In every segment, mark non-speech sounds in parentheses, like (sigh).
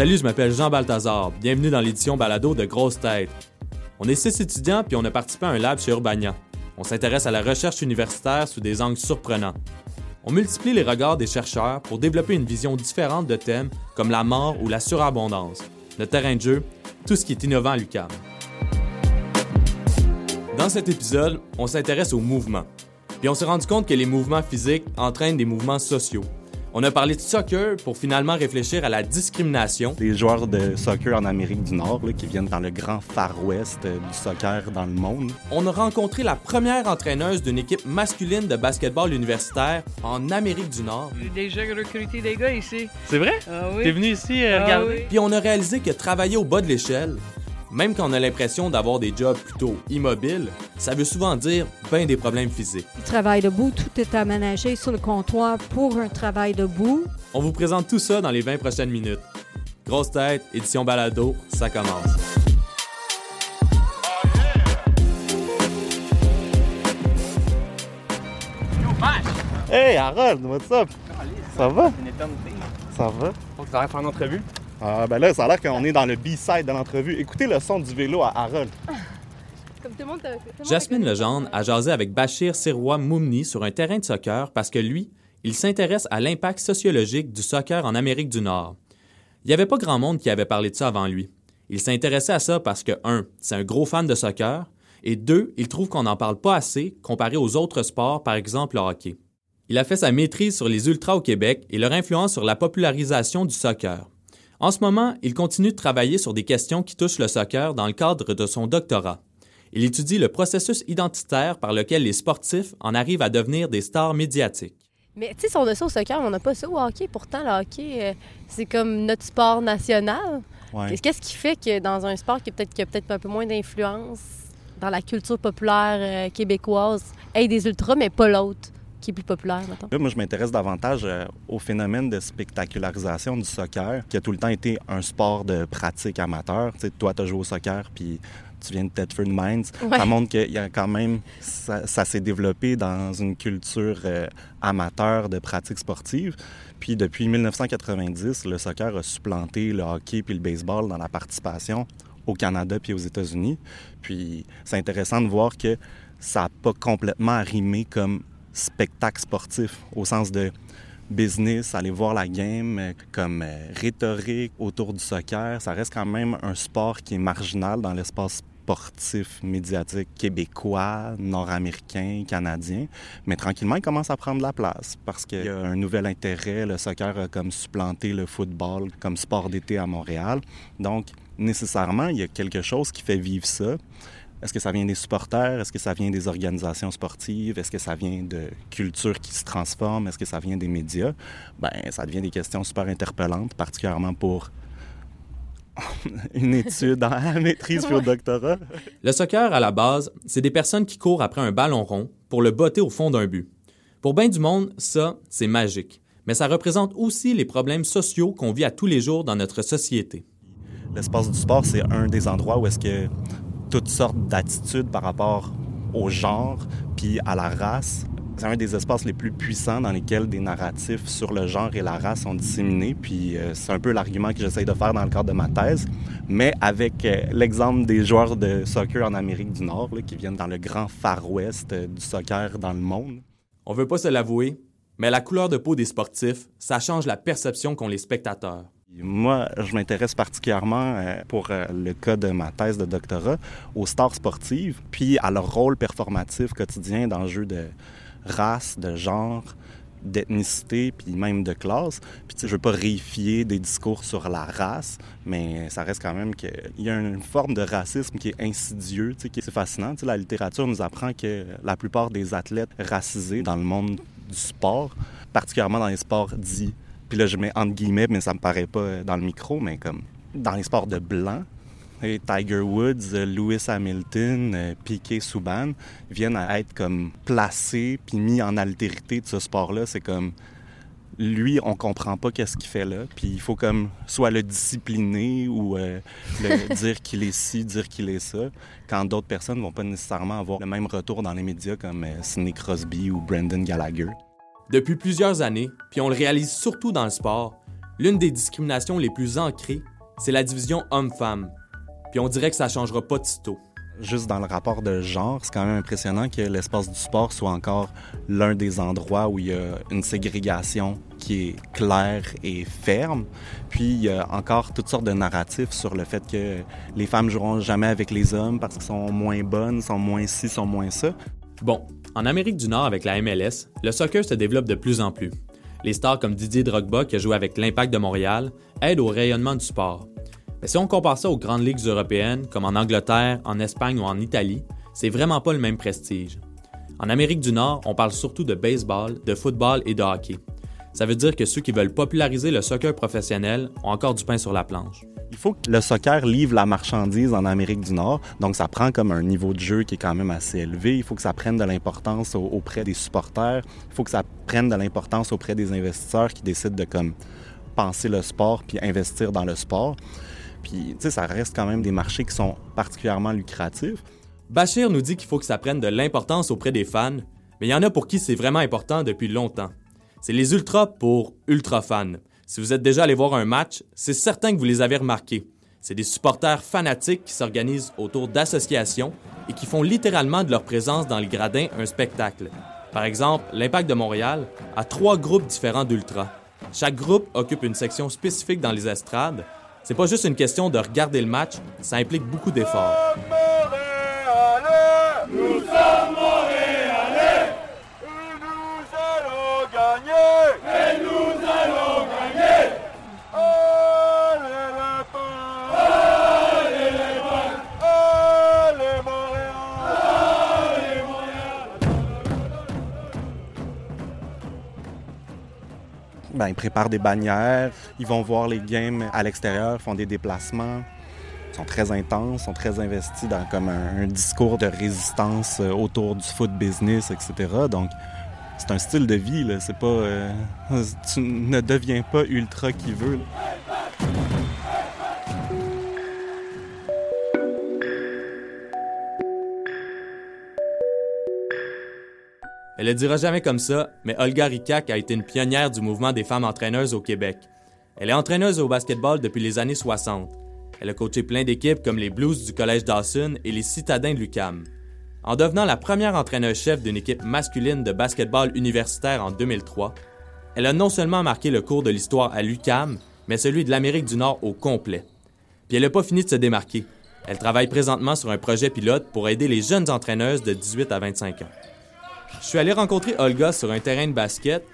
Salut, je m'appelle Jean Balthazar. Bienvenue dans l'édition balado de Grosse Tête. On est six étudiants puis on a participé à un lab chez Urbania. On s'intéresse à la recherche universitaire sous des angles surprenants. On multiplie les regards des chercheurs pour développer une vision différente de thèmes comme la mort ou la surabondance, le terrain de jeu, tout ce qui est innovant à l'UQAM. Dans cet épisode, on s'intéresse au mouvement. Puis on s'est rendu compte que les mouvements physiques entraînent des mouvements sociaux. On a parlé de soccer pour finalement réfléchir à la discrimination. Des joueurs de soccer en Amérique du Nord là, qui viennent dans le grand Far West euh, du soccer dans le monde. On a rencontré la première entraîneuse d'une équipe masculine de basketball universitaire en Amérique du Nord. J'ai déjà recruté des gars ici. C'est vrai? Ah oui. T'es venu ici euh, Ah regarder? oui. Puis on a réalisé que travailler au bas de l'échelle, même quand on a l'impression d'avoir des jobs plutôt immobiles, ça veut souvent dire ben des problèmes physiques. Du travail debout, tout est aménagé sur le comptoir pour un travail debout. On vous présente tout ça dans les 20 prochaines minutes. Grosse tête, édition balado, ça commence. Hey Harold, what's up? Ça va? Ça va? Faut que faire une entrevue. Ah ben là, ça a l'air qu'on est dans le B-side de l'entrevue. Écoutez le son du vélo à Harold. (laughs) Comme tout le monde, t'a- tout le monde Jasmine Legendre a jasé avec Bachir Sirois Moumni sur un terrain de soccer parce que lui, il s'intéresse à l'impact sociologique du soccer en Amérique du Nord. Il n'y avait pas grand monde qui avait parlé de ça avant lui. Il s'intéressait à ça parce que, un, c'est un gros fan de soccer, et deux, il trouve qu'on n'en parle pas assez comparé aux autres sports, par exemple le hockey. Il a fait sa maîtrise sur les ultras au Québec et leur influence sur la popularisation du soccer. En ce moment, il continue de travailler sur des questions qui touchent le soccer dans le cadre de son doctorat. Il étudie le processus identitaire par lequel les sportifs en arrivent à devenir des stars médiatiques. Mais tu sais, si on a ça au soccer, on n'a pas ça au hockey. Pourtant, le hockey, euh, c'est comme notre sport national. Ouais. Qu'est-ce qui fait que dans un sport qui, peut-être, qui a peut-être un peu moins d'influence dans la culture populaire euh, québécoise, ait des ultras, mais pas l'autre? Qui est plus populaire? Là, moi, je m'intéresse davantage euh, au phénomène de spectacularisation du soccer, qui a tout le temps été un sport de pratique amateur. Tu sais, toi, tu as joué au soccer, puis tu viens de Thetford Mines. Ouais. Ça montre qu'il y a quand même... Ça, ça s'est développé dans une culture euh, amateur de pratique sportive. Puis depuis 1990, le soccer a supplanté le hockey puis le baseball dans la participation au Canada puis aux États-Unis. Puis c'est intéressant de voir que ça n'a pas complètement arrimé comme spectacle sportif au sens de business, aller voir la game euh, comme euh, rhétorique autour du soccer. Ça reste quand même un sport qui est marginal dans l'espace sportif médiatique québécois, nord-américain, canadien. Mais tranquillement, il commence à prendre la place parce qu'il y a un nouvel intérêt. Le soccer a comme supplanté le football comme sport d'été à Montréal. Donc, nécessairement, il y a quelque chose qui fait vivre ça. Est-ce que ça vient des supporters? Est-ce que ça vient des organisations sportives? Est-ce que ça vient de culture qui se transforme? Est-ce que ça vient des médias? Ben, ça devient des questions super interpellantes, particulièrement pour (laughs) une étude en (laughs) maîtrise puis au doctorat. Le soccer, à la base, c'est des personnes qui courent après un ballon rond pour le botter au fond d'un but. Pour bien du monde, ça, c'est magique. Mais ça représente aussi les problèmes sociaux qu'on vit à tous les jours dans notre société. L'espace du sport, c'est un des endroits où est-ce que toutes sortes d'attitudes par rapport au genre puis à la race, c'est un des espaces les plus puissants dans lesquels des narratifs sur le genre et la race sont disséminés. Puis euh, c'est un peu l'argument que j'essaye de faire dans le cadre de ma thèse, mais avec euh, l'exemple des joueurs de soccer en Amérique du Nord là, qui viennent dans le grand Far West euh, du soccer dans le monde. On veut pas se l'avouer, mais la couleur de peau des sportifs, ça change la perception qu'ont les spectateurs. Moi, je m'intéresse particulièrement, euh, pour euh, le cas de ma thèse de doctorat, aux stars sportives, puis à leur rôle performatif quotidien dans le jeu de race, de genre, d'ethnicité, puis même de classe. Puis je veux pas réifier des discours sur la race, mais ça reste quand même qu'il y a une forme de racisme qui est insidieux, qui est fascinant. Tu sais, la littérature nous apprend que la plupart des athlètes racisés dans le monde du sport, particulièrement dans les sports dits puis là, je mets entre guillemets, mais ça me paraît pas euh, dans le micro, mais comme dans les sports de blanc, et Tiger Woods, euh, Lewis Hamilton, euh, Piquet Souban viennent à être comme placés puis mis en altérité de ce sport-là. C'est comme lui, on comprend pas qu'est-ce qu'il fait là, puis il faut comme soit le discipliner ou euh, le (laughs) dire qu'il est ci, dire qu'il est ça, quand d'autres personnes vont pas nécessairement avoir le même retour dans les médias comme euh, Sidney Crosby ou Brendan Gallagher. Depuis plusieurs années, puis on le réalise surtout dans le sport, L'une des discriminations les plus ancrées, c'est la division homme-femme. Puis on dirait que ça changera pas de sitôt juste dans le rapport de genre, c'est quand même impressionnant que l'espace du sport soit encore l'un des endroits où il y a une ségrégation qui est claire et ferme. Puis il y a encore toutes sortes de narratifs sur le fait que les femmes joueront jamais avec les hommes parce qu'ils sont moins bonnes, sont moins ci, sont moins ça. Bon, en Amérique du Nord avec la MLS, le soccer se développe de plus en plus. Les stars comme Didier Drogba qui a joué avec l'Impact de Montréal aident au rayonnement du sport. Mais si on compare ça aux grandes ligues européennes, comme en Angleterre, en Espagne ou en Italie, c'est vraiment pas le même prestige. En Amérique du Nord, on parle surtout de baseball, de football et de hockey. Ça veut dire que ceux qui veulent populariser le soccer professionnel ont encore du pain sur la planche. Il faut que le soccer livre la marchandise en Amérique du Nord, donc ça prend comme un niveau de jeu qui est quand même assez élevé. Il faut que ça prenne de l'importance auprès des supporters. Il faut que ça prenne de l'importance auprès des investisseurs qui décident de penser le sport puis investir dans le sport. Puis, tu sais, ça reste quand même des marchés qui sont particulièrement lucratifs. Bachir nous dit qu'il faut que ça prenne de l'importance auprès des fans, mais il y en a pour qui c'est vraiment important depuis longtemps. C'est les ultras pour ultra fans. Si vous êtes déjà allé voir un match, c'est certain que vous les avez remarqués. C'est des supporters fanatiques qui s'organisent autour d'associations et qui font littéralement de leur présence dans les gradins un spectacle. Par exemple, l'Impact de Montréal a trois groupes différents d'ultras. Chaque groupe occupe une section spécifique dans les estrades c'est pas juste une question de regarder le match, ça implique beaucoup d'efforts. Nous sommes Ben, ils préparent des bannières, ils vont voir les games à l'extérieur, font des déplacements. Ils sont très intenses, sont très investis dans comme un, discours de résistance euh, autour du foot business, etc. Donc, c'est un style de vie, là. C'est pas... Euh, (laughs) tu ne deviens pas ultra qui veut. Elle le dira jamais comme ça, mais Olga Rikak a été une pionnière du mouvement des femmes entraîneuses au Québec. Elle est entraîneuse au basketball depuis les années 60. Elle a coaché plein d'équipes comme les Blues du Collège Dawson et les Citadins de l'UCAM. En devenant la première entraîneuse-chef d'une équipe masculine de basketball universitaire en 2003, elle a non seulement marqué le cours de l'histoire à l'UCAM, mais celui de l'Amérique du Nord au complet. Puis elle n'a pas fini de se démarquer. Elle travaille présentement sur un projet pilote pour aider les jeunes entraîneuses de 18 à 25 ans. Je suis allé rencontrer Olga sur un terrain de basket,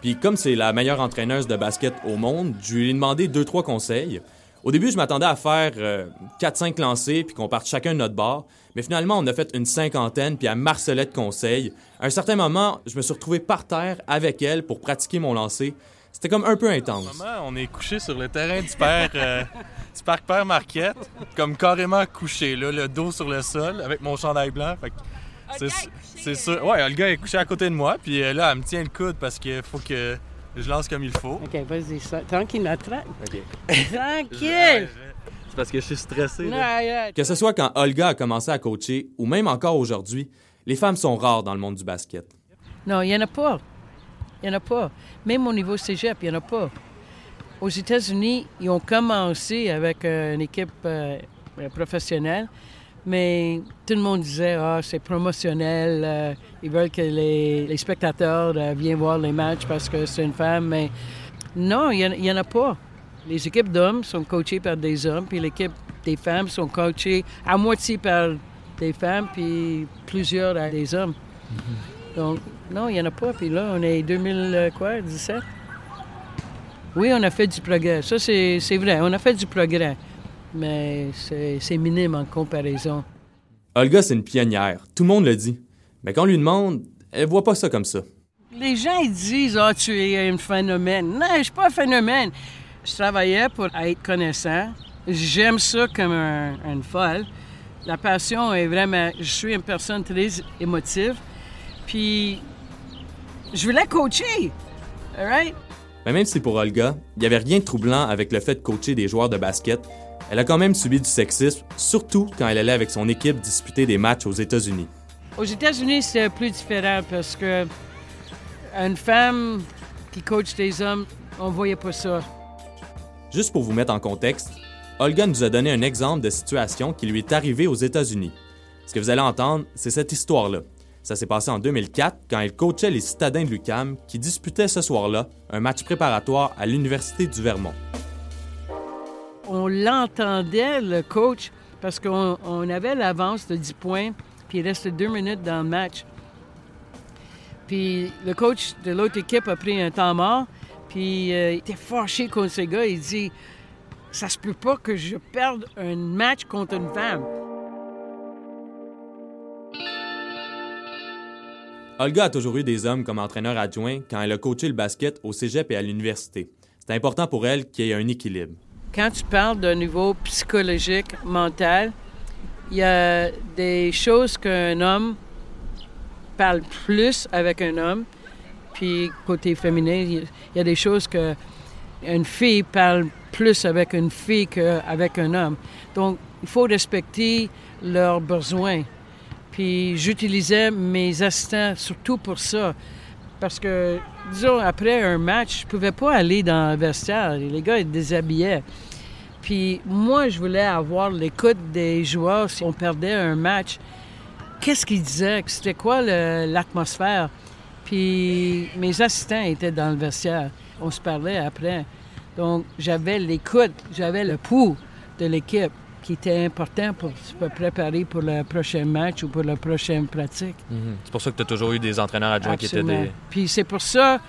puis comme c'est la meilleure entraîneuse de basket au monde, je lui ai demandé deux, trois conseils. Au début, je m'attendais à faire 4-5 euh, lancers puis qu'on parte chacun de notre bord. Mais finalement, on a fait une cinquantaine puis à marcelet de conseils. À un certain moment, je me suis retrouvé par terre avec elle pour pratiquer mon lancer. C'était comme un peu intense. on est couché sur le terrain du père, euh, du parc Père Marquette, comme carrément couché, le dos sur le sol, avec mon chandail blanc. C'est sûr. Ouais, le gars est couché à côté de moi, puis euh, là, elle me tient le coude parce qu'il faut que je lance comme il faut. OK, vas-y, tranquille, tranquille. OK. tranquille! (laughs) C'est parce que je suis stressé. Que ce soit quand Olga a commencé à coacher ou même encore aujourd'hui, les femmes sont rares dans le monde du basket. Non, il n'y en a pas. Il n'y en a pas. Même au niveau cégep, il n'y en a pas. Aux États-Unis, ils ont commencé avec euh, une équipe euh, professionnelle. Mais tout le monde disait, ah, c'est promotionnel, euh, ils veulent que les, spectateurs euh, viennent voir les matchs parce que c'est une femme. Mais non, il n'y en, a pas. Les équipes d'hommes sont coachées par des hommes, puis l'équipe des femmes sont coachées à moitié par des femmes, puis plusieurs à des hommes. Mm-hmm. Donc, non, il n'y en a pas. Puis là, on est 2017. Oui, on a fait du progrès. Ça, c'est vrai. On a fait du progrès mais c'est minime en comparaison. Olga, c'est une pionnière. Tout le monde le dit. Mais quand on lui demande, elle voit pas ça comme ça. Les gens, ils disent, ah, tu es un phénomène. Non, je suis pas un phénomène. Je travaillais pour être connaissant. J'aime ça comme un, une folle. La passion est vraiment... Je suis une personne très émotive. Puis, je voulais coacher. All right? Mais même si pour Olga, il n'y avait rien de troublant avec le fait de coacher des joueurs de basket, elle a quand même subi du sexisme, surtout quand elle allait avec son équipe disputer des matchs aux États-Unis. Aux États-Unis, c'est plus différent parce que une femme qui coach des hommes, on voyait pas ça. Juste pour vous mettre en contexte, Olga nous a donné un exemple de situation qui lui est arrivée aux États-Unis. Ce que vous allez entendre, c'est cette histoire-là. Ça s'est passé en 2004 quand elle coachait les citadins de l'UCAM qui disputaient ce soir-là un match préparatoire à l'Université du Vermont. On l'entendait, le coach, parce qu'on on avait l'avance de 10 points, puis il restait deux minutes dans le match. Puis le coach de l'autre équipe a pris un temps mort, puis euh, il était fâché contre ce gars. Il dit Ça se peut pas que je perde un match contre une femme. Olga a toujours eu des hommes comme entraîneur adjoint quand elle a coaché le basket au cégep et à l'université. C'est important pour elle qu'il y ait un équilibre. Quand tu parles d'un niveau psychologique, mental, il y a des choses qu'un homme parle plus avec un homme, puis côté féminin, il y a des choses que une fille parle plus avec une fille qu'avec un homme. Donc, il faut respecter leurs besoins. Puis j'utilisais mes assistants surtout pour ça. Parce que, disons, après un match, je pouvais pas aller dans le vestiaire. Les gars, ils déshabillaient. Puis moi, je voulais avoir l'écoute des joueurs si on perdait un match. Qu'est-ce qu'ils disaient? C'était quoi l'atmosphère? Puis mes assistants étaient dans le vestiaire. On se parlait après. Donc, j'avais l'écoute, j'avais le pouls de l'équipe qui était important pour se préparer pour le prochain match ou pour la prochaine pratique. Mhm. C'est pour ça que tu as toujours eu des entraîneurs adjoints qui étaient des... Puis c'est pour ça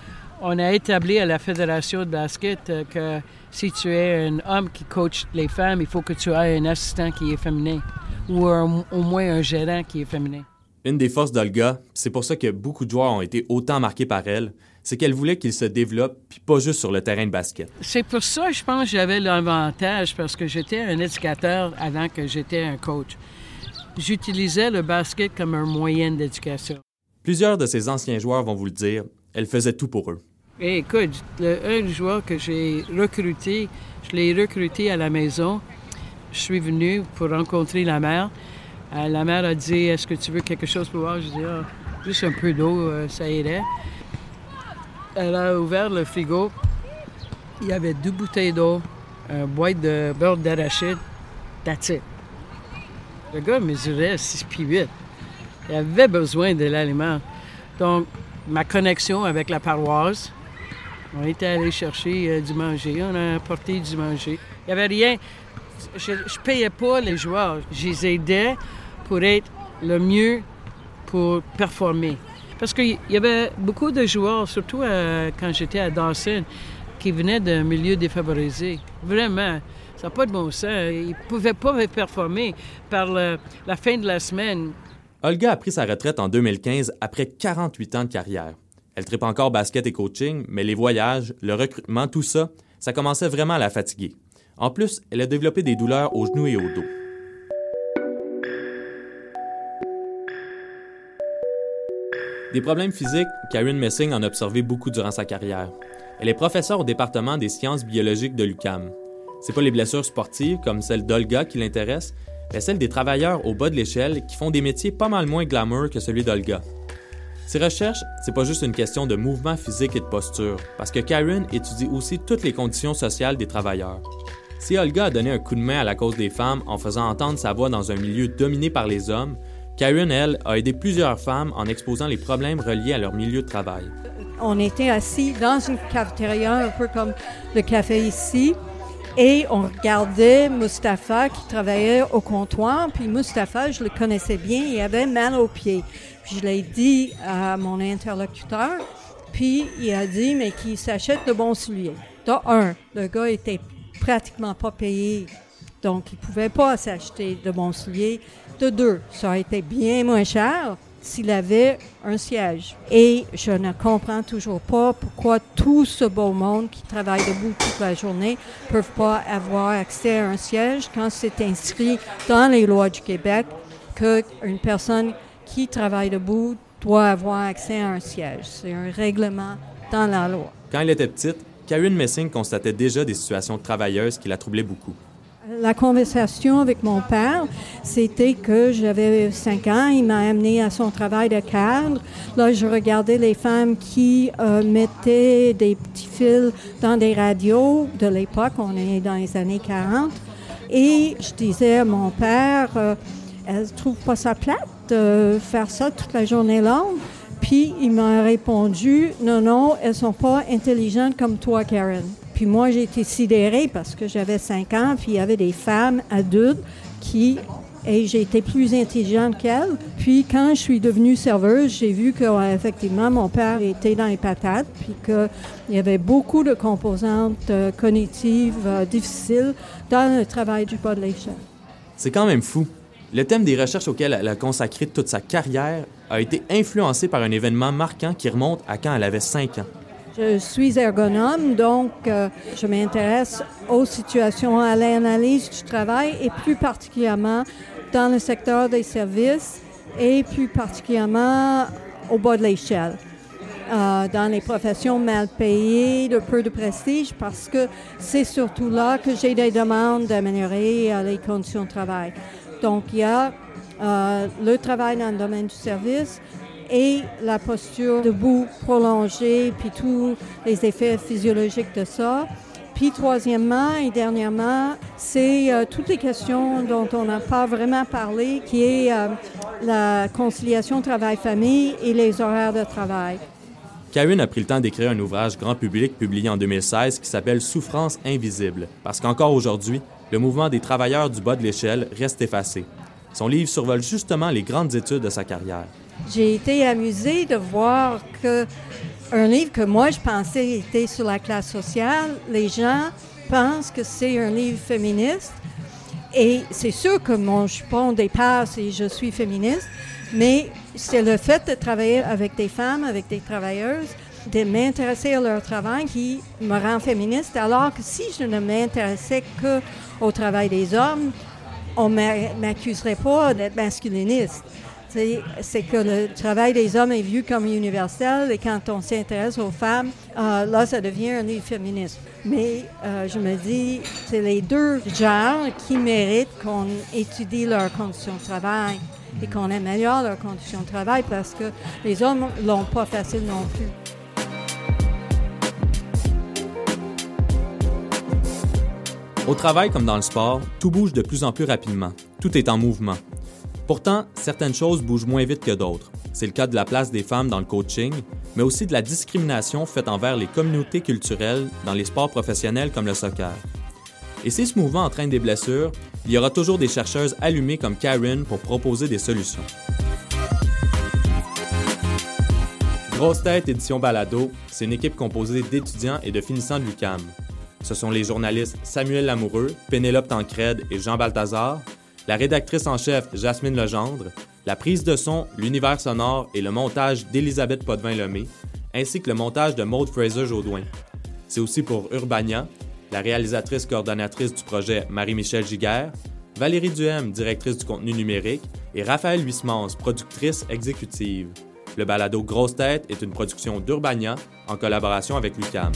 on a établi à la Fédération de basket euh, que si tu es un homme qui coach les femmes, il faut que tu aies un assistant qui est féminin ou au moins un gérant qui est féminin. Une des forces d'Olga, c'est pour ça que beaucoup de joueurs ont été autant marqués par elle, c'est qu'elle voulait qu'il se développe, puis pas juste sur le terrain de basket. C'est pour ça, je pense, que j'avais l'avantage, parce que j'étais un éducateur avant que j'étais un coach. J'utilisais le basket comme un moyen d'éducation. Plusieurs de ces anciens joueurs vont vous le dire, elle faisait tout pour eux. écoute, le, un joueur que j'ai recruté, je l'ai recruté à la maison. Je suis venu pour rencontrer la mère. Euh, la mère a dit Est-ce que tu veux quelque chose pour voir Je dis ah, Juste un peu d'eau, euh, ça irait elle a ouvert le frigo. Il y avait deux bouteilles d'eau, un boîte de beurre d'arachide. That's it. Le gars mesurait 6 pieds 8. Il avait besoin de l'aliment. Donc, ma connexion avec la paroisse, on était allé chercher euh, du manger. On a apporté du manger. Il n'y avait rien. Je ne payais pas les joueurs. Je les aidais pour être le mieux pour performer. Parce qu'il y avait beaucoup de joueurs, surtout euh, quand j'étais à Dawson, qui venaient d'un milieu défavorisé. Vraiment. Ça n'a pas de bon sens. Ils ne pouvaient pas performer par la fin de la semaine. Olga a pris sa retraite en 2015 après 48 ans de carrière. Elle tripe encore basket et coaching, mais les voyages, le recrutement, tout ça, ça commençait vraiment à la fatiguer. En plus, elle a développé des douleurs aux genoux et au dos. Des problèmes physiques, Karen Messing en a observé beaucoup durant sa carrière. Elle est professeure au département des sciences biologiques de l'UCAM. C'est pas les blessures sportives comme celle d'Olga qui l'intéressent, mais celles des travailleurs au bas de l'échelle qui font des métiers pas mal moins glamour que celui d'Olga. Ses recherches, c'est pas juste une question de mouvement physique et de posture, parce que Karen étudie aussi toutes les conditions sociales des travailleurs. Si Olga a donné un coup de main à la cause des femmes en faisant entendre sa voix dans un milieu dominé par les hommes, Karen, elle, a aidé plusieurs femmes en exposant les problèmes reliés à leur milieu de travail. On était assis dans une cafétéria, un peu comme le café ici, et on regardait Mustapha qui travaillait au comptoir. Puis Mustapha, je le connaissais bien, il avait mal aux pieds. Puis je l'ai dit à mon interlocuteur, puis il a dit, mais qu'il s'achète de bons souliers. De un, le gars était pratiquement pas payé, donc il pouvait pas s'acheter de bons souliers. De deux, ça aurait été bien moins cher s'il avait un siège. Et je ne comprends toujours pas pourquoi tout ce beau monde qui travaille debout toute la journée ne peuvent pas avoir accès à un siège quand c'est inscrit dans les lois du Québec qu'une personne qui travaille debout doit avoir accès à un siège. C'est un règlement dans la loi. Quand elle était petite, Karen Messing constatait déjà des situations de travailleuses qui la troublaient beaucoup. La conversation avec mon père, c'était que j'avais cinq ans. Il m'a amené à son travail de cadre. Là, je regardais les femmes qui euh, mettaient des petits fils dans des radios de l'époque. On est dans les années 40. Et je disais à mon père, euh, elle trouve pas ça plate de faire ça toute la journée longue. Puis il m'a répondu, non, non, elles sont pas intelligentes comme toi, Karen. Puis moi, j'ai été sidérée parce que j'avais cinq ans, puis il y avait des femmes adultes qui et j'ai été plus intelligente qu'elle. Puis quand je suis devenue serveuse, j'ai vu que effectivement mon père était dans les patates, puis qu'il y avait beaucoup de composantes euh, cognitives euh, difficiles dans le travail du bas de l'échelle. C'est quand même fou. Le thème des recherches auxquelles elle a consacré toute sa carrière a été influencé par un événement marquant qui remonte à quand elle avait 5 ans. Je suis ergonome, donc euh, je m'intéresse aux situations, à l'analyse du travail et plus particulièrement dans le secteur des services et plus particulièrement au bas de l'échelle. Euh, dans les professions mal payées, de peu de prestige, parce que c'est surtout là que j'ai des demandes d'améliorer euh, les conditions de travail. Donc, il y a le travail dans le domaine du service et la posture debout prolongée, puis tous les effets physiologiques de ça. Puis troisièmement et dernièrement, c'est euh, toutes les questions dont on n'a pas vraiment parlé, qui est euh, la conciliation travail-famille et les horaires de travail. Karen a pris le temps d'écrire un ouvrage grand public publié en 2016 qui s'appelle Souffrance invisible, parce qu'encore aujourd'hui, le mouvement des travailleurs du bas de l'échelle reste effacé. Son livre survole justement les grandes études de sa carrière. J'ai été amusée de voir que un livre que moi je pensais était sur la classe sociale, les gens pensent que c'est un livre féministe. Et c'est sûr que mon jupon dépasse et je suis féministe, mais c'est le fait de travailler avec des femmes, avec des travailleuses, de m'intéresser à leur travail qui me rend féministe, alors que si je ne m'intéressais que au travail des hommes, on ne m'accuserait pas d'être masculiniste. C'est que le travail des hommes est vu comme universel et quand on s'intéresse aux femmes, euh, là, ça devient un livre féministe. Mais euh, je me dis, c'est les deux genres qui méritent qu'on étudie leurs conditions de travail et qu'on améliore leurs conditions de travail parce que les hommes l'ont pas facile non plus. Au travail comme dans le sport, tout bouge de plus en plus rapidement. Tout est en mouvement. Pourtant, certaines choses bougent moins vite que d'autres. C'est le cas de la place des femmes dans le coaching, mais aussi de la discrimination faite envers les communautés culturelles dans les sports professionnels comme le soccer. Et si ce mouvement entraîne des blessures, il y aura toujours des chercheuses allumées comme Karen pour proposer des solutions. Grosse Tête Édition Balado, c'est une équipe composée d'étudiants et de finissants de l'UCAM. Ce sont les journalistes Samuel Lamoureux, Pénélope Tancred et Jean Balthazar, la rédactrice en chef Jasmine Legendre, la prise de son, l'univers sonore et le montage d'Elisabeth Potvin-Lemay, ainsi que le montage de Maude Fraser-Jaudoin. C'est aussi pour Urbania, la réalisatrice coordonnatrice du projet Marie-Michel Giguère, Valérie Duhem, directrice du contenu numérique, et Raphaël Huismans, productrice exécutive. Le balado Grosse Tête est une production d'Urbania en collaboration avec l'UCAM.